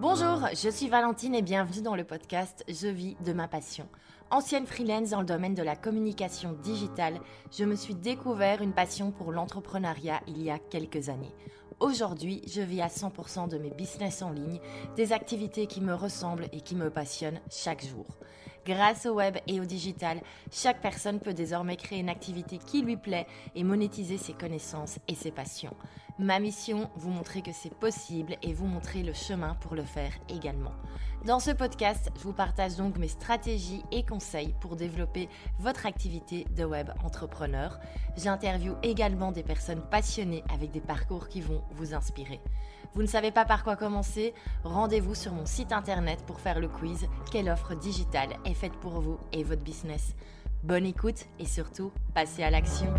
Bonjour, je suis Valentine et bienvenue dans le podcast Je vis de ma passion. Ancienne freelance dans le domaine de la communication digitale, je me suis découvert une passion pour l'entrepreneuriat il y a quelques années. Aujourd'hui, je vis à 100% de mes business en ligne, des activités qui me ressemblent et qui me passionnent chaque jour. Grâce au web et au digital, chaque personne peut désormais créer une activité qui lui plaît et monétiser ses connaissances et ses passions. Ma mission, vous montrer que c'est possible et vous montrer le chemin pour le faire également. Dans ce podcast, je vous partage donc mes stratégies et conseils pour développer votre activité de web entrepreneur. J'interviewe également des personnes passionnées avec des parcours qui vont vous inspirer. Vous ne savez pas par quoi commencer? Rendez-vous sur mon site internet pour faire le quiz Quelle offre digitale est faite pour vous et votre business? Bonne écoute et surtout, passez à l'action.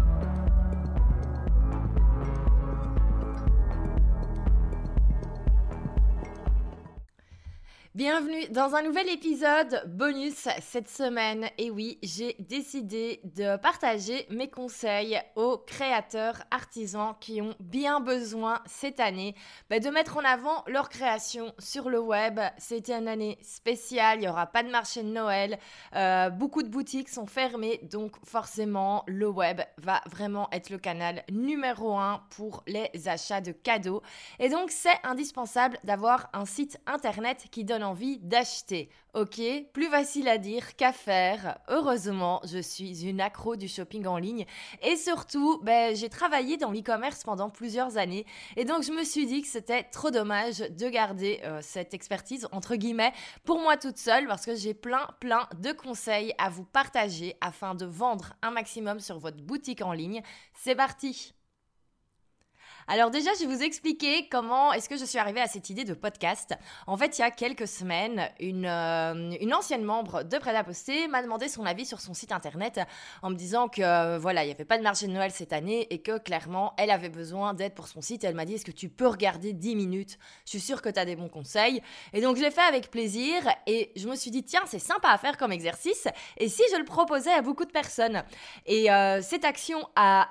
Bienvenue dans un nouvel épisode bonus cette semaine. Et oui, j'ai décidé de partager mes conseils aux créateurs artisans qui ont bien besoin cette année bah, de mettre en avant leur création sur le web. C'était une année spéciale, il n'y aura pas de marché de Noël, euh, beaucoup de boutiques sont fermées, donc forcément le web va vraiment être le canal numéro un pour les achats de cadeaux. Et donc c'est indispensable d'avoir un site internet qui donne envie d'acheter. Ok, plus facile à dire qu'à faire. Heureusement, je suis une accro du shopping en ligne et surtout, ben, j'ai travaillé dans l'e-commerce pendant plusieurs années et donc je me suis dit que c'était trop dommage de garder euh, cette expertise entre guillemets pour moi toute seule parce que j'ai plein plein de conseils à vous partager afin de vendre un maximum sur votre boutique en ligne. C'est parti alors déjà, je vais vous expliquer comment est-ce que je suis arrivée à cette idée de podcast. En fait, il y a quelques semaines, une, euh, ancienne membre de Prêt à m'a demandé son avis sur son site internet en me disant que euh, voilà, il n'y avait pas de marché de Noël cette année et que clairement, elle avait besoin d'aide pour son site. Elle m'a dit est-ce que tu peux regarder 10 minutes? Je suis sûre que tu as des bons conseils. Et donc, je l'ai fait avec plaisir et je me suis dit tiens, c'est sympa à faire comme exercice et si je le proposais à beaucoup de personnes? Et euh, cette action a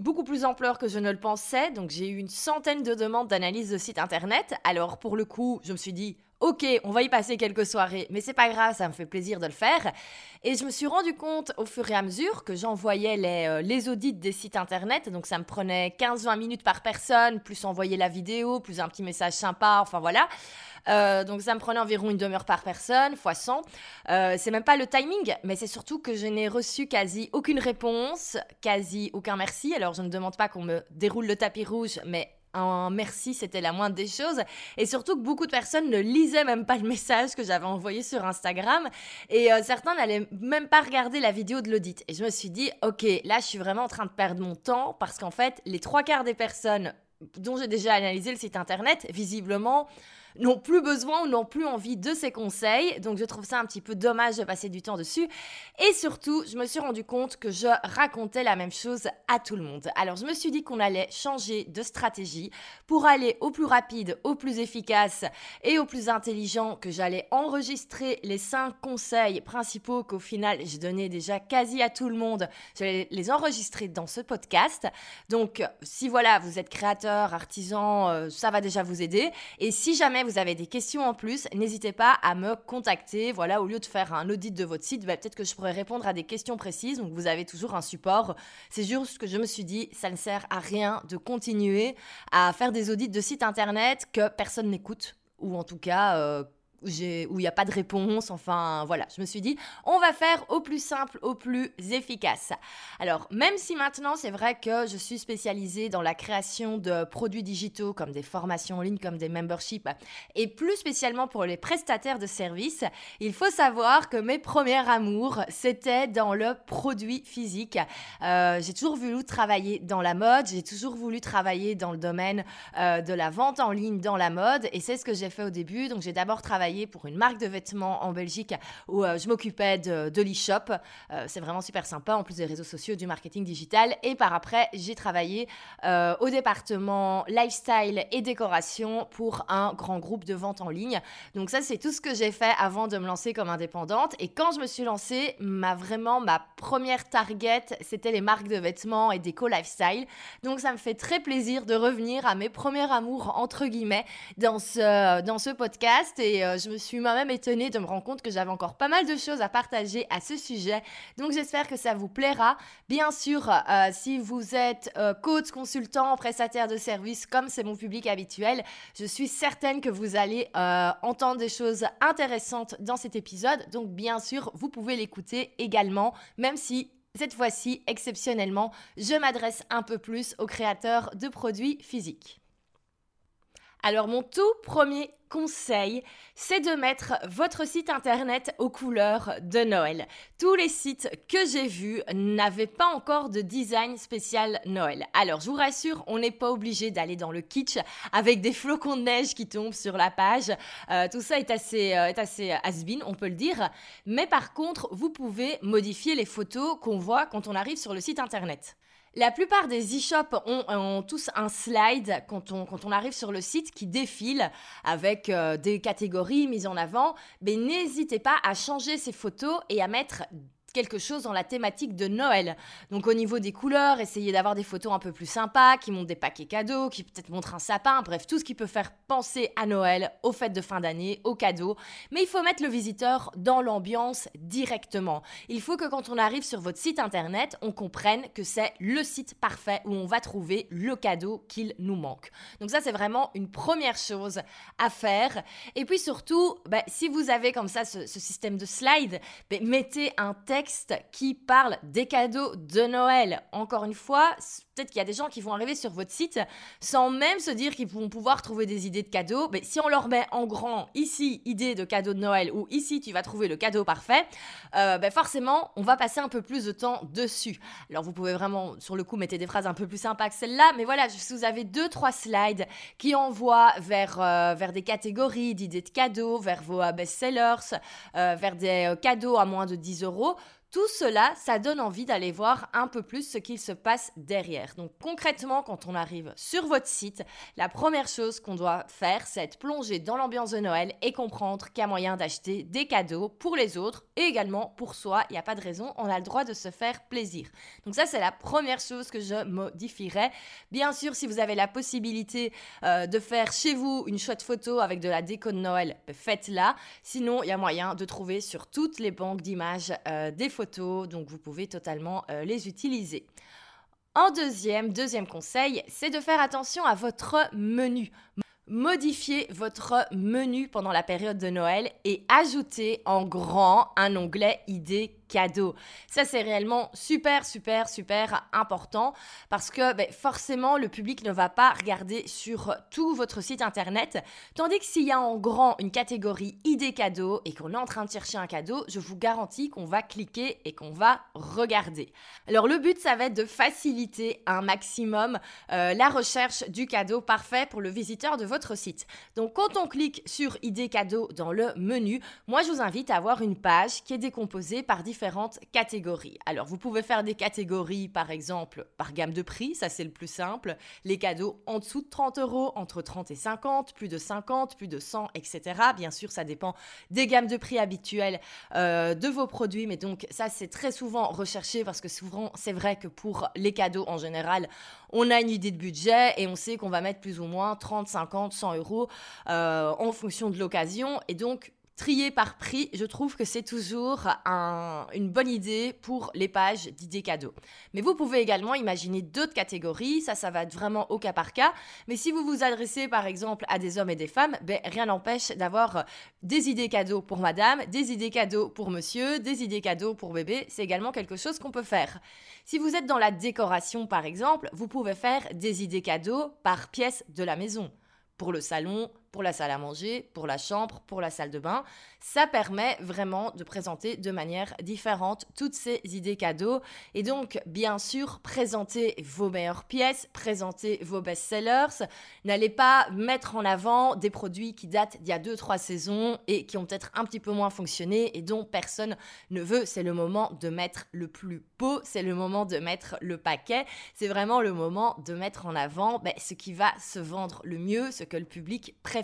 beaucoup plus d'ampleur que je ne le pensais. Donc j'ai eu une centaine de demandes d'analyse de site internet. Alors pour le coup, je me suis dit Ok, on va y passer quelques soirées, mais c'est pas grave, ça me fait plaisir de le faire. Et je me suis rendu compte au fur et à mesure que j'envoyais les, euh, les audits des sites internet, donc ça me prenait 15-20 minutes par personne, plus envoyer la vidéo, plus un petit message sympa, enfin voilà. Euh, donc ça me prenait environ une demi-heure par personne, fois 100. Euh, c'est même pas le timing, mais c'est surtout que je n'ai reçu quasi aucune réponse, quasi aucun merci. Alors je ne demande pas qu'on me déroule le tapis rouge, mais un merci, c'était la moindre des choses. Et surtout que beaucoup de personnes ne lisaient même pas le message que j'avais envoyé sur Instagram. Et euh, certains n'allaient même pas regarder la vidéo de l'audit. Et je me suis dit, ok, là, je suis vraiment en train de perdre mon temps parce qu'en fait, les trois quarts des personnes dont j'ai déjà analysé le site internet, visiblement, n'ont plus besoin ou n'ont plus envie de ces conseils. Donc je trouve ça un petit peu dommage de passer du temps dessus. Et surtout, je me suis rendu compte que je racontais la même chose à tout le monde. Alors je me suis dit qu'on allait changer de stratégie pour aller au plus rapide, au plus efficace et au plus intelligent, que j'allais enregistrer les cinq conseils principaux qu'au final je donnais déjà quasi à tout le monde. J'allais les enregistrer dans ce podcast. Donc si voilà, vous êtes créateur, artisan, euh, ça va déjà vous aider. Et si jamais vous avez des questions en plus, n'hésitez pas à me contacter. Voilà, au lieu de faire un audit de votre site, bah, peut-être que je pourrais répondre à des questions précises. Donc vous avez toujours un support. C'est juste que je me suis dit, ça ne sert à rien de continuer à faire des audits de sites internet que personne n'écoute ou en tout cas euh, où il n'y a pas de réponse. Enfin, voilà, je me suis dit, on va faire au plus simple, au plus efficace. Alors, même si maintenant, c'est vrai que je suis spécialisée dans la création de produits digitaux, comme des formations en ligne, comme des memberships, et plus spécialement pour les prestataires de services, il faut savoir que mes premiers amours, c'était dans le produit physique. Euh, j'ai toujours voulu travailler dans la mode, j'ai toujours voulu travailler dans le domaine euh, de la vente en ligne dans la mode, et c'est ce que j'ai fait au début. Donc, j'ai d'abord travaillé pour une marque de vêtements en Belgique où euh, je m'occupais de, l'e-shop. Euh, c'est vraiment super sympa, en plus des réseaux sociaux, du marketing digital. Et par après, j'ai travaillé euh, au département lifestyle et décoration pour un grand groupe de vente en ligne. Donc ça, c'est tout ce que j'ai fait avant de me lancer comme indépendante. Et quand je me suis lancée, ma vraiment ma première target, c'était les marques de vêtements et déco lifestyle. Donc ça me fait très plaisir de revenir à mes premiers amours entre guillemets dans ce dans ce podcast et je me suis moi-même étonnée de me rendre compte que j'avais encore pas mal de choses à partager à ce sujet. Donc j'espère que ça vous plaira. Bien sûr, euh, si vous êtes euh, coach, consultant, prestataire de services comme c'est mon public habituel, je suis certaine que vous allez entendre des choses intéressantes dans cet épisode. Donc bien sûr, vous pouvez l'écouter également, même si cette fois-ci, exceptionnellement, je m'adresse un peu plus aux créateurs de produits physiques. Alors mon tout premier conseil, c'est de mettre votre site internet aux couleurs de Noël. Tous les sites que j'ai vus n'avaient pas encore de design spécial Noël. Alors, je vous rassure, on n'est pas obligé d'aller dans le kitsch avec des flocons de neige qui tombent sur la page. Euh, tout ça est assez, euh, est assez has-been, on peut le dire. Mais par contre, vous pouvez modifier les photos qu'on voit quand on arrive sur le site internet. La plupart des e-shops ont, tous un slide quand on, arrive sur le site qui défile avec euh, des catégories mises en avant. Mais n'hésitez pas à changer ces photos et à mettre quelque chose dans la thématique de Noël. Donc au niveau des couleurs, essayez d'avoir des photos un peu plus sympas, qui montrent des paquets cadeaux, qui peut-être montrent un sapin, bref, tout ce qui peut faire penser à Noël, aux fêtes de fin d'année, aux cadeaux. Mais il faut mettre le visiteur dans l'ambiance directement. Il faut que quand on arrive sur votre site internet, on comprenne que c'est le site parfait où on va trouver le cadeau qu'il nous manque. Donc ça, c'est vraiment une première chose à faire. Et puis surtout, bah, si vous avez comme ça ce, système de slide, bah, mettez un texte qui parle des cadeaux de Noël. Encore une fois, peut-être qu'il y a des gens qui vont arriver sur votre site sans même se dire qu'ils vont pouvoir trouver des idées de cadeaux. Mais si on leur met en grand ici idée de cadeau de Noël ou ici tu vas trouver le cadeau parfait, euh, ben forcément on va passer un peu plus de temps dessus. Alors vous pouvez vraiment sur le coup mettre des phrases un peu plus sympas que celle-là, mais voilà, si vous avez deux trois slides qui envoient vers euh, vers des catégories d'idées de cadeaux, vers vos euh, best-sellers, vers des cadeaux à moins de 10 euros. Tout cela, ça donne envie d'aller voir un peu plus ce qu'il se passe derrière. Donc concrètement, quand on arrive sur votre site, la première chose qu'on doit faire, c'est être plongé dans l'ambiance de Noël et comprendre qu'il y a moyen d'acheter des cadeaux pour les autres et également pour soi. Il n'y a pas de raison, on a le droit de se faire plaisir. Donc ça, c'est la première chose que je modifierais. Bien sûr, si vous avez la possibilité euh, de faire chez vous une chouette photo avec de la déco de Noël, faites-la. Sinon, il y a moyen de trouver sur toutes les banques d'images euh, des photos, donc vous pouvez totalement euh, les utiliser. En deuxième, deuxième conseil, c'est de faire attention à votre menu. Modifiez votre menu pendant la période de Noël et ajoutez en grand un onglet idées cadeau. Ça, c'est réellement super, super, super important parce que ben, forcément, le public ne va pas regarder sur tout votre site internet. Tandis que s'il y a en grand une catégorie idées cadeaux et qu'on est en train de chercher un cadeau, je vous garantis qu'on va cliquer et qu'on va regarder. Alors, le but, ça va être de faciliter un maximum euh, la recherche du cadeau parfait pour le visiteur de votre site. Donc, quand on clique sur idées cadeaux dans le menu, moi, je vous invite à avoir une page qui est décomposée par différents catégories. Alors, vous pouvez faire des catégories, par exemple, par gamme de prix, ça c'est le plus simple. Les cadeaux en dessous de 30 euros, entre 30 et 50, plus de 50, plus de 100, etc. Bien sûr, ça dépend des gammes de prix habituelles euh, de vos produits, mais donc ça c'est très souvent recherché parce que souvent c'est vrai que pour les cadeaux en général, on a une idée de budget et on sait qu'on va mettre plus ou moins 30, 50, 100 euros euh, en fonction de l'occasion. Et donc, trier par prix, je trouve que c'est toujours une bonne idée pour les pages d'idées cadeaux. Mais vous pouvez également imaginer d'autres catégories, ça, ça va être vraiment au cas par cas. Mais si vous vous adressez par exemple à des hommes et des femmes, ben, rien n'empêche d'avoir des idées cadeaux pour madame, des idées cadeaux pour monsieur, des idées cadeaux pour bébé. C'est également quelque chose qu'on peut faire. Si vous êtes dans la décoration par exemple, vous pouvez faire des idées cadeaux par pièce de la maison pour le salon, pour la salle à manger, pour la chambre, pour la salle de bain. Ça permet vraiment de présenter de manière différente toutes ces idées cadeaux. Et donc, bien sûr, présenter vos meilleures pièces, présenter vos best-sellers. N'allez pas mettre en avant des produits qui datent d'il y a 2-3 saisons et qui ont peut-être un petit peu moins fonctionné et dont personne ne veut. C'est le moment de mettre le plus beau, c'est le moment de mettre le paquet, c'est vraiment le moment de mettre en avant ben, ce qui va se vendre le mieux, ce que le public préfère.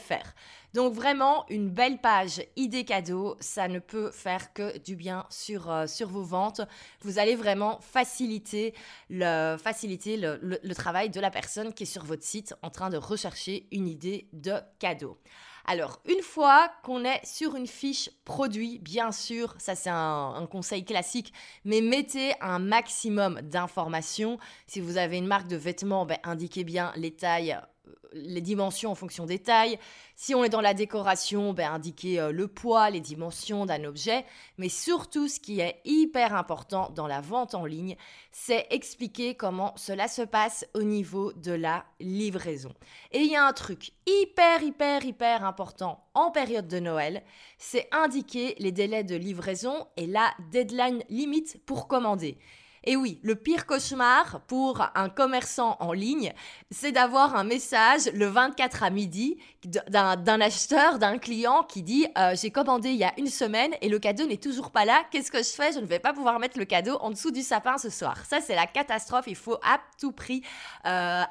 Donc vraiment, une belle page idée cadeau, ça ne peut faire que du bien sur, euh, sur vos ventes. Vous allez vraiment faciliter, le, faciliter le travail de la personne qui est sur votre site en train de rechercher une idée de cadeau. Alors, une fois qu'on est sur une fiche produit, bien sûr, ça c'est un, conseil classique, mais mettez un maximum d'informations. Si vous avez une marque de vêtements, ben, indiquez bien les tailles les dimensions en fonction des tailles. Si on est dans la décoration, ben, indiquer euh, le poids, les dimensions d'un objet. Mais surtout, ce qui est hyper important dans la vente en ligne, c'est expliquer comment cela se passe au niveau de la livraison. Et il y a un truc hyper, hyper, hyper important en période de Noël, c'est indiquer les délais de livraison et la deadline limite pour commander. Et oui, le pire cauchemar pour un commerçant en ligne, c'est d'avoir un message le 24 à midi d'un acheteur, d'un client qui dit euh, J'ai commandé il y a une semaine et le cadeau n'est toujours pas là. Qu'est-ce que je fais? Je ne vais pas pouvoir mettre le cadeau en dessous du sapin ce soir. Ça, c'est la catastrophe. Il faut à tout prix, euh,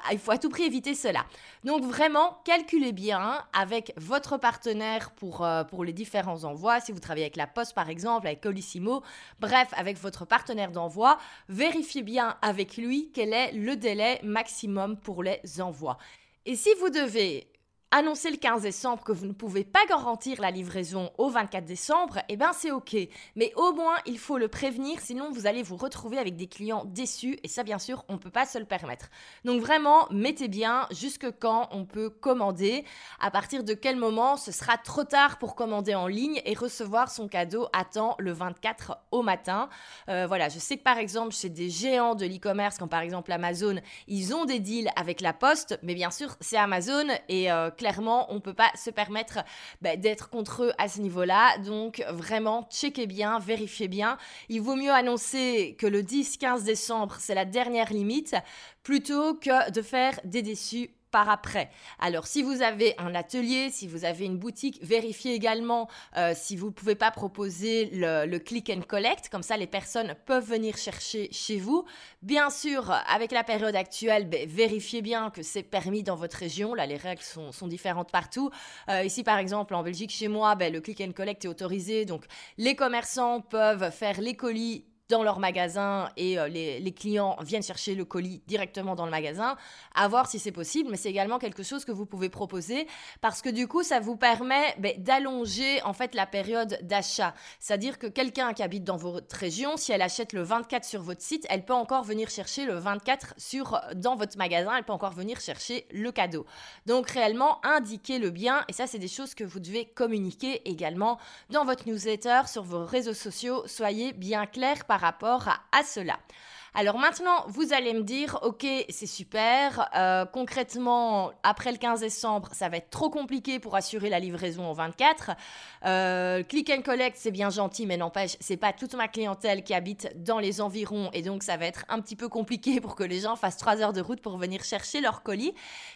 éviter cela. Donc vraiment, calculez bien avec votre partenaire pour, euh, pour les différents envois. Si vous travaillez avec la Poste, par exemple, avec Colissimo, bref, avec votre partenaire d'envoi, vérifiez bien avec lui quel est le délai maximum pour les envois. Et si vous devez annoncer le 15 décembre que vous ne pouvez pas garantir la livraison au 24 décembre, eh bien c'est ok. Mais au moins, il faut le prévenir, sinon vous allez vous retrouver avec des clients déçus et ça bien sûr, on ne peut pas se le permettre. Donc vraiment, mettez bien jusque quand on peut commander, à partir de quel moment ce sera trop tard pour commander en ligne et recevoir son cadeau à temps le 24 au matin. Euh, voilà, je sais que par exemple chez des géants de l'e-commerce, comme par exemple Amazon, ils ont des deals avec la poste, mais bien sûr c'est Amazon et euh, clairement, on ne peut pas se permettre bah, d'être contre eux à ce niveau-là. Donc vraiment, checkez bien, vérifiez bien. Il vaut mieux annoncer que le 10-15 décembre, c'est la dernière limite, plutôt que de faire des déçus après. Alors, si vous avez un atelier, si vous avez une boutique, vérifiez également euh, si vous ne pouvez pas proposer le, click and collect. Comme ça, les personnes peuvent venir chercher chez vous. Bien sûr, avec la période actuelle, ben, vérifiez bien que c'est permis dans votre région. Là, les règles sont, différentes partout. Euh, ici, par exemple, en Belgique, chez moi, ben, le click and collect est autorisé. Donc, les commerçants peuvent faire les colis dans leur magasin et euh, les, clients viennent chercher le colis directement dans le magasin, à voir si c'est possible, mais c'est également quelque chose que vous pouvez proposer parce que du coup, ça vous permet ben, d'allonger en fait la période d'achat. C'est-à-dire que quelqu'un qui habite dans votre région, si elle achète le 24 sur votre site, elle peut encore venir chercher le 24 sur, dans votre magasin, elle peut encore venir chercher le cadeau. Donc réellement, indiquez-le bien et ça, c'est des choses que vous devez communiquer également dans votre newsletter, sur vos réseaux sociaux. Soyez bien clair par rapport à, cela. Alors maintenant, vous allez me dire, ok, c'est super. Euh, concrètement, après le 15 décembre, ça va être trop compliqué pour assurer la livraison au 24. Euh, click and collect, c'est bien gentil, mais n'empêche, c'est pas toute ma clientèle qui habite dans les environs, et donc ça va être un petit peu compliqué pour que les gens fassent 3 heures de route pour venir chercher leur colis.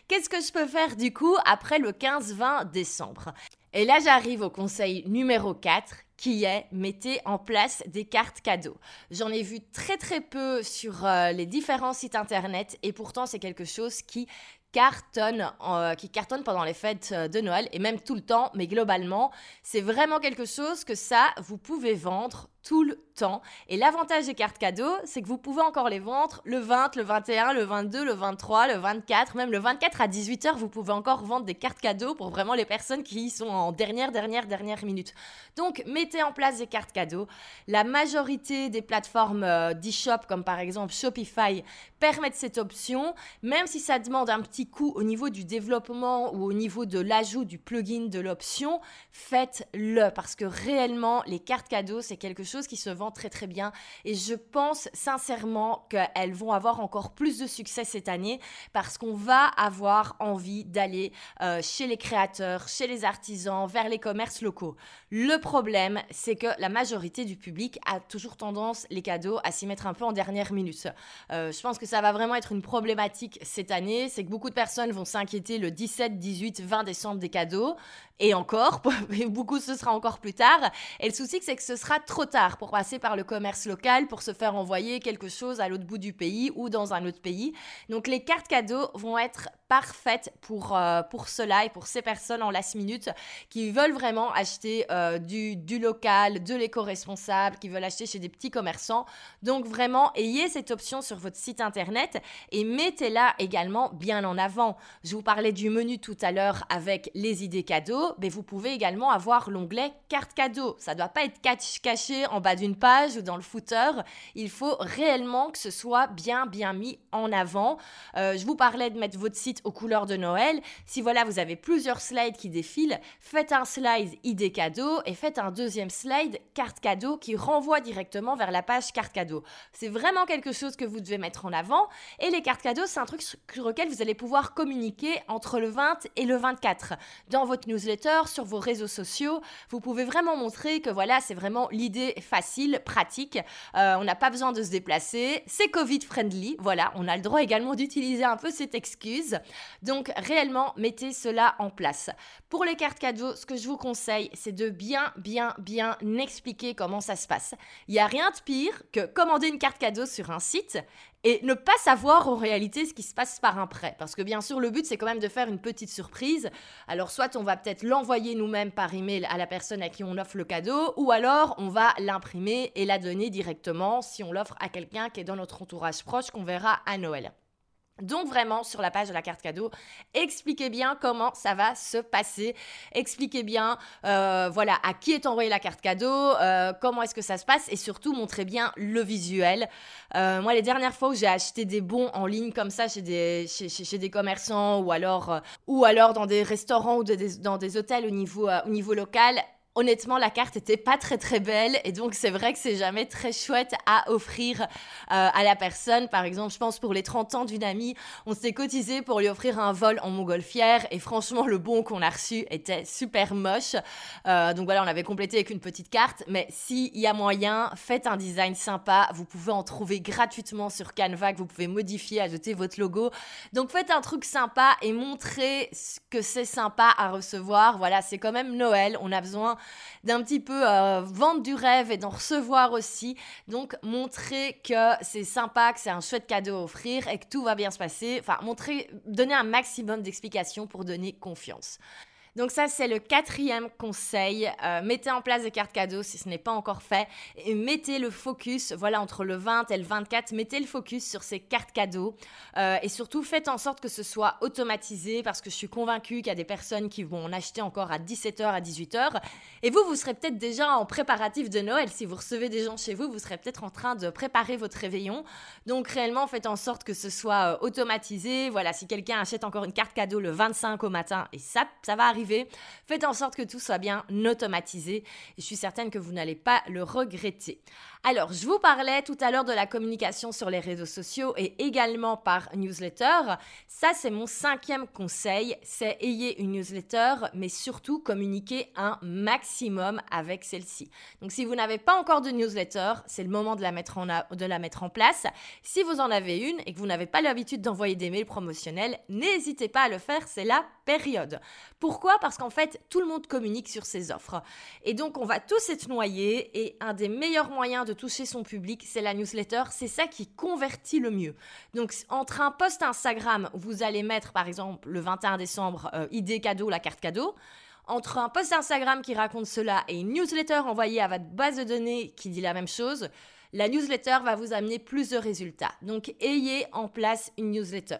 Qu'est-ce que je peux faire du coup après le 15-20 décembre? Et là, j'arrive au conseil numéro 4 qui est mettez en place des cartes cadeaux. J'en ai vu très très peu sur euh, les différents sites internet et pourtant c'est quelque chose qui cartonne, euh, qui cartonne pendant les fêtes euh, de Noël et même tout le temps, mais globalement, c'est vraiment quelque chose que ça, vous pouvez vendre tout le temps. Et l'avantage des cartes cadeaux, c'est que vous pouvez encore les vendre le 20, le 21, le 22, le 23, le 24, même le 24 à 18h, vous pouvez encore vendre des cartes cadeaux pour vraiment les personnes qui sont en dernière, dernière, dernière minute. Donc, mettez en place des cartes cadeaux. La majorité des plateformes euh, d'e-shop, comme par exemple Shopify, permettent cette option, même si ça demande un petit coup au niveau du développement ou au niveau de l'ajout du plugin de l'option, faites-le parce que réellement, les cartes cadeaux, c'est quelque chose chose qui se vend très très bien et je pense sincèrement qu'elles vont avoir encore plus de succès cette année parce qu'on va avoir envie d'aller euh, chez les créateurs, chez les artisans, vers les commerces locaux. Le problème, c'est que la majorité du public a toujours tendance, les cadeaux, à s'y mettre un peu en dernière minute. Euh, je pense que ça va vraiment être une problématique cette année, c'est que beaucoup de personnes vont s'inquiéter le 17, 18, 20 décembre des cadeaux et encore, beaucoup ce sera encore plus tard. Et le souci, c'est que ce sera trop tard pour passer par le commerce local, pour se faire envoyer quelque chose à l'autre bout du pays ou dans un autre pays. Donc les cartes cadeaux vont être parfaites pour, euh, pour cela et pour ces personnes en last minute qui veulent vraiment acheter euh, du, du local, de l'éco-responsable, qui veulent acheter chez des petits commerçants. Donc vraiment, ayez cette option sur votre site internet et mettez-la également bien en avant. Je vous parlais du menu tout à l'heure avec les idées cadeaux mais vous pouvez également avoir l'onglet carte cadeau. Ça ne doit pas être caché en bas d'une page ou dans le footer. Il faut réellement que ce soit bien bien mis en avant. Euh, je vous parlais de mettre votre site aux couleurs de Noël. Si voilà, vous avez plusieurs slides qui défilent, faites un slide idée cadeau et faites un deuxième slide carte cadeau qui renvoie directement vers la page carte cadeau. C'est vraiment quelque chose que vous devez mettre en avant. Et les cartes cadeaux, c'est un truc sur lequel vous allez pouvoir communiquer entre le 20 et le 24 dans votre newsletter sur vos réseaux sociaux. Vous pouvez vraiment montrer que voilà, c'est vraiment l'idée facile, pratique. Euh, on n'a pas besoin de se déplacer. C'est Covid friendly. Voilà, on a le droit également d'utiliser un peu cette excuse. Donc réellement, mettez cela en place. Pour les cartes cadeaux, ce que je vous conseille, c'est de bien, bien, bien expliquer comment ça se passe. Il n'y a rien de pire que commander une carte cadeau sur un site et ne pas savoir en réalité ce qui se passe par un prêt. Parce que bien sûr, le but, c'est quand même de faire une petite surprise. Alors, soit on va peut-être l'envoyer nous-mêmes par email à la personne à qui on offre le cadeau, ou alors on va l'imprimer et la donner directement si on l'offre à quelqu'un qui est dans notre entourage proche qu'on verra à Noël. Donc vraiment sur la page de la carte cadeau, expliquez bien comment ça va se passer, expliquez bien euh, voilà à qui est envoyée la carte cadeau, euh, comment est-ce que ça se passe et surtout montrez bien le visuel. Euh, moi les dernières fois où j'ai acheté des bons en ligne comme ça chez des, des commerçants ou alors, ou dans des restaurants ou dans des hôtels au niveau local, honnêtement, la carte était pas très très belle et donc c'est vrai que c'est jamais très chouette à offrir euh, à la personne. Par exemple, je pense pour les 30 ans d'une amie, on s'est cotisé pour lui offrir un vol en montgolfière et franchement, le bon qu'on a reçu était super moche. Euh, donc voilà, on avait complété avec une petite carte, mais s'il y a moyen, faites un design sympa. Vous pouvez en trouver gratuitement sur Canva, vous pouvez modifier, ajouter votre logo. Donc faites un truc sympa et montrez que c'est sympa à recevoir. Voilà, c'est quand même Noël. On a besoin d'un petit peu euh, vendre du rêve et d'en recevoir aussi. Donc montrer que c'est sympa, que c'est un chouette cadeau à offrir et que tout va bien se passer. Enfin, montrer, donner un maximum d'explications pour donner confiance. Donc ça, c'est le quatrième conseil. Euh, mettez en place des cartes cadeaux si ce n'est pas encore fait. Et mettez le focus, voilà, entre le 20 et le 24, mettez le focus sur ces cartes cadeaux. Euh, et surtout, faites en sorte que ce soit automatisé parce que je suis convaincue qu'il y a des personnes qui vont en acheter encore à 17h, à 18h. Et vous, vous serez peut-être déjà en préparatif de Noël. Si vous recevez des gens chez vous, vous serez peut-être en train de préparer votre réveillon. Donc réellement, faites en sorte que ce soit euh, automatisé. Voilà, si quelqu'un achète encore une carte cadeau le 25 au matin, et ça, ça va arriver Faites en sorte que tout soit bien automatisé et je suis certaine que vous n'allez pas le regretter. Alors, je vous parlais tout à l'heure de la communication sur les réseaux sociaux et également par newsletter. Ça, c'est mon cinquième conseil, c'est ayez une newsletter, mais surtout communiquer un maximum avec celle-ci. Donc, si vous n'avez pas encore de newsletter, c'est le moment de la, mettre en de la mettre en place. Si vous en avez une et que vous n'avez pas l'habitude d'envoyer des mails promotionnels, n'hésitez pas à le faire, c'est la période. Pourquoi? Parce qu'en fait, tout le monde communique sur ses offres. Et donc, on va tous être noyés et un des meilleurs moyens de toucher son public, c'est la newsletter. C'est ça qui convertit le mieux. Donc, entre un post Instagram vous allez mettre, par exemple, le 21 décembre, euh, idée cadeau, la carte cadeau, entre un post Instagram qui raconte cela et une newsletter envoyée à votre base de données qui dit la même chose, la newsletter va vous amener plus de résultats. Donc ayez en place une newsletter.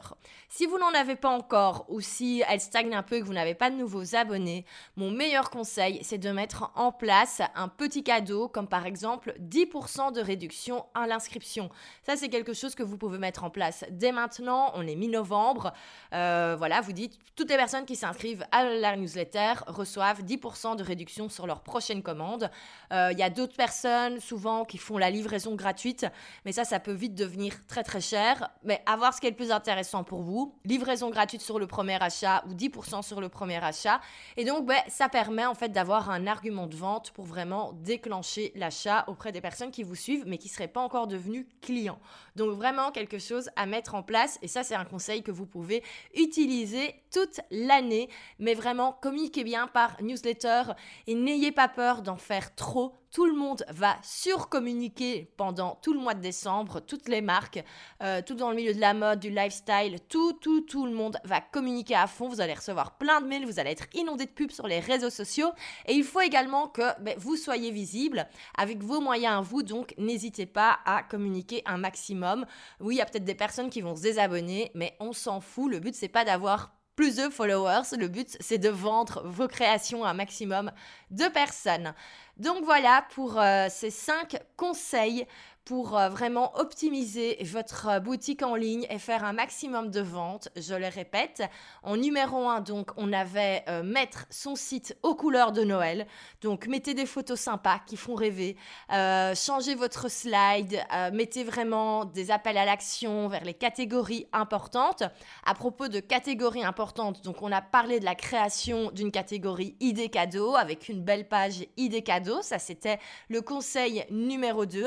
Si vous n'en avez pas encore ou si elle stagne un peu et que vous n'avez pas de nouveaux abonnés, mon meilleur conseil, c'est de mettre en place un petit cadeau comme par exemple 10% de réduction à l'inscription. Ça, c'est quelque chose que vous pouvez mettre en place dès maintenant. On est mi-novembre. Euh, voilà, vous dites, toutes les personnes qui s'inscrivent à la newsletter reçoivent 10% de réduction sur leur prochaine commande. Euh, il y a d'autres personnes souvent qui font la livraison gratuite, mais ça, ça peut vite devenir très très cher. Mais à voir ce qui est le plus intéressant pour vous. Livraison gratuite sur le premier achat ou 10% sur le premier achat. Et donc, ben, ça permet en fait d'avoir un argument de vente pour vraiment déclencher l'achat auprès des personnes qui vous suivent, mais qui seraient pas encore devenus clients. Donc vraiment quelque chose à mettre en place. Et ça, c'est un conseil que vous pouvez utiliser toute l'année. Mais vraiment, communiquez bien par newsletter et n'ayez pas peur d'en faire trop tout le monde va surcommuniquer pendant tout le mois de décembre, toutes les marques, euh, tout dans le milieu de la mode, du lifestyle, tout, tout, tout le monde va communiquer à fond. Vous allez recevoir plein de mails, vous allez être inondé de pubs sur les réseaux sociaux. Et il faut également que ben, vous soyez visible avec vos moyens à vous, donc n'hésitez pas à communiquer un maximum. Oui, il y a peut-être des personnes qui vont se désabonner, mais on s'en fout. Le but, c'est pas d'avoir plus de followers. Le but, c'est de vendre vos créations à un maximum de personnes. Donc voilà pour euh, ces cinq conseils pour euh, vraiment optimiser votre euh, boutique en ligne et faire un maximum de ventes. Je le répète, en numéro 1, donc, on avait euh, mettre son site aux couleurs de Noël. Donc, mettez des photos sympas qui font rêver. changez votre slide. mettez vraiment des appels à l'action vers les catégories importantes. À propos de catégories importantes, donc, on a parlé de la création d'une catégorie idées cadeaux avec une belle page idées cadeaux. Ça, c'était le conseil numéro 2.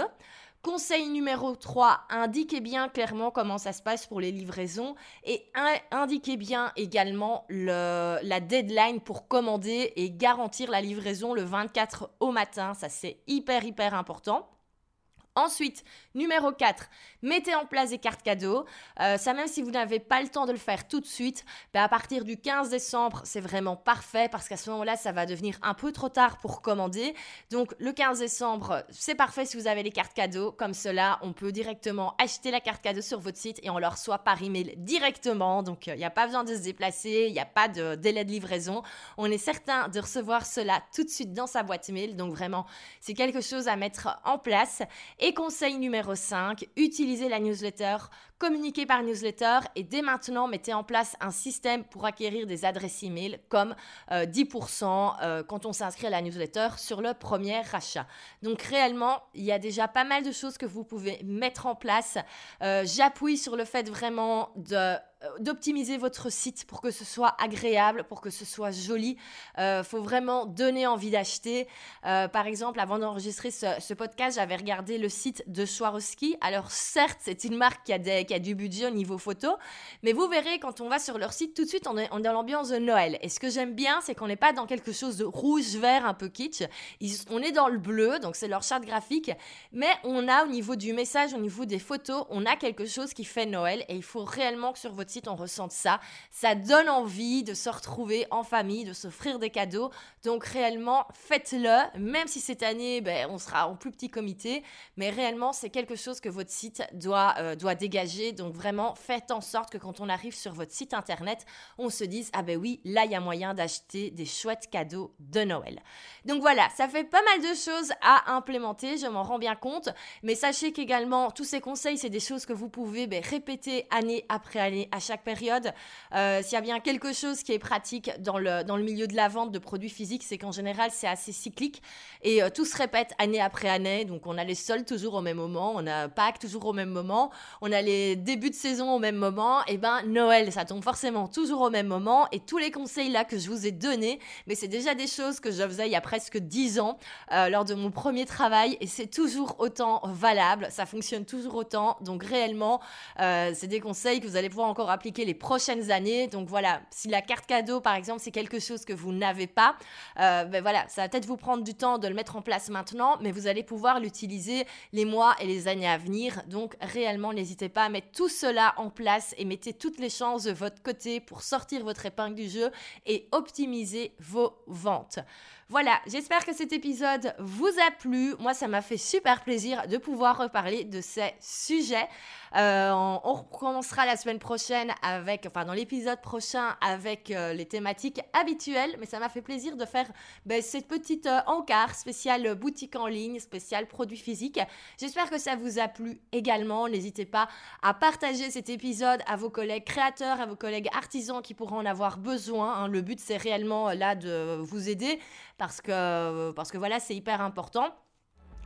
Conseil numéro 3, indiquez bien clairement comment ça se passe pour les livraisons et indiquez bien également la deadline pour commander et garantir la livraison le 24 au matin. Ça, c'est hyper, hyper important. Ensuite, numéro 4, mettez en place des cartes cadeaux. Euh, ça, même si vous n'avez pas le temps de le faire tout de suite, ben, à partir du 15 décembre, c'est vraiment parfait parce qu'à ce moment-là, ça va devenir un peu trop tard pour commander. Donc, le 15 décembre, c'est parfait si vous avez les cartes cadeaux. Comme cela, on peut directement acheter la carte cadeau sur votre site et on le reçoit par email directement. Donc, il n'y a pas besoin de se déplacer, il n'y a pas de délai de livraison. On est certain de recevoir cela tout de suite dans sa boîte mail. Donc, vraiment, c'est quelque chose à mettre en place. Et conseil numéro 5, utilisez la newsletter, communiquez par newsletter et dès maintenant mettez en place un système pour acquérir des adresses email comme 10% euh, euh, quand on s'inscrit à la newsletter sur le premier achat. Donc réellement, il y a déjà pas mal de choses que vous pouvez mettre en place. Euh, j'appuie sur le fait vraiment d'optimiser votre site pour que ce soit agréable, pour que ce soit joli. Il faut vraiment donner envie d'acheter. Par exemple, avant d'enregistrer ce, podcast, j'avais regardé le site de Swarovski. Alors certes, c'est une marque qui a, des, qui a, du budget au niveau photo, mais vous verrez quand on va sur leur site, tout de suite, on est, on est dans l'ambiance de Noël. Et ce que j'aime bien, c'est qu'on n'est pas dans quelque chose de rouge-vert un peu kitsch. on est dans le bleu, donc c'est leur charte graphique, mais on a au niveau du message, au niveau des photos, on a quelque chose qui fait Noël et il faut réellement que sur votre site, on ressente ça. Ça donne envie de se retrouver en famille, de s'offrir des cadeaux. Donc réellement, faites-le, même si cette année, ben, on sera en plus petit comité. Mais réellement, c'est quelque chose que votre site doit, euh, doit dégager. Donc vraiment, faites en sorte que quand on arrive sur votre site internet, on se dise, ah ben oui, là, il y a moyen d'acheter des chouettes cadeaux de Noël. Donc voilà, ça fait pas mal de choses à implémenter, je m'en rends bien compte. Mais sachez qu'également, tous ces conseils, c'est des choses que vous pouvez ben, répéter année après année à chaque période. Euh, s'il y a bien quelque chose qui est pratique dans le, dans le milieu de la vente de produits physiques, c'est qu'en général, c'est assez cyclique et euh, tout se répète année après année. Donc, on a les soldes toujours au même moment, on a Pâques toujours au même moment, on a les débuts de saison au même moment. Et ben, Noël, ça tombe forcément toujours au même moment. Et tous les conseils là que je vous ai donnés, mais c'est déjà des choses que je faisais il y a presque 10 ans euh, lors de mon premier travail et c'est toujours autant valable. Ça fonctionne toujours autant. Donc, réellement, c'est des conseils que vous allez pouvoir encore appliquer les prochaines années. Donc voilà, si la carte cadeau, par exemple, c'est quelque chose que vous n'avez pas, euh, ben voilà, ça va peut-être vous prendre du temps de le mettre en place maintenant, mais vous allez pouvoir l'utiliser les mois et les années à venir. Donc réellement, n'hésitez pas à mettre tout cela en place et mettez toutes les chances de votre côté pour sortir votre épingle du jeu et optimiser vos ventes. Voilà, j'espère que cet épisode vous a plu. Moi, ça m'a fait super plaisir de pouvoir reparler de ces sujets. Euh, on, recommencera la semaine prochaine avec, enfin dans l'épisode prochain avec euh, les thématiques habituelles, mais ça m'a fait plaisir de faire ben, cette petite euh, encart spéciale boutique en ligne, spéciale produits physiques. J'espère que ça vous a plu également. N'hésitez pas à partager cet épisode à vos collègues créateurs, à vos collègues artisans qui pourront en avoir besoin. Hein. Le but c'est réellement là de vous aider parce que, parce que voilà, c'est hyper important.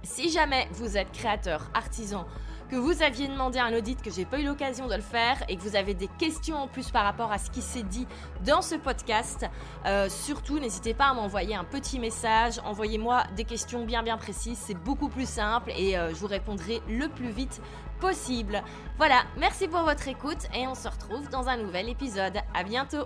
Si jamais vous êtes créateur, artisan, que vous aviez demandé un audit, que j'ai pas eu l'occasion de le faire et que vous avez des questions en plus par rapport à ce qui s'est dit dans ce podcast, euh, surtout n'hésitez pas à m'envoyer un petit message, envoyez-moi des questions bien bien précises, c'est beaucoup plus simple et euh, je vous répondrai le plus vite possible. Voilà, merci pour votre écoute et on se retrouve dans un nouvel épisode. À bientôt.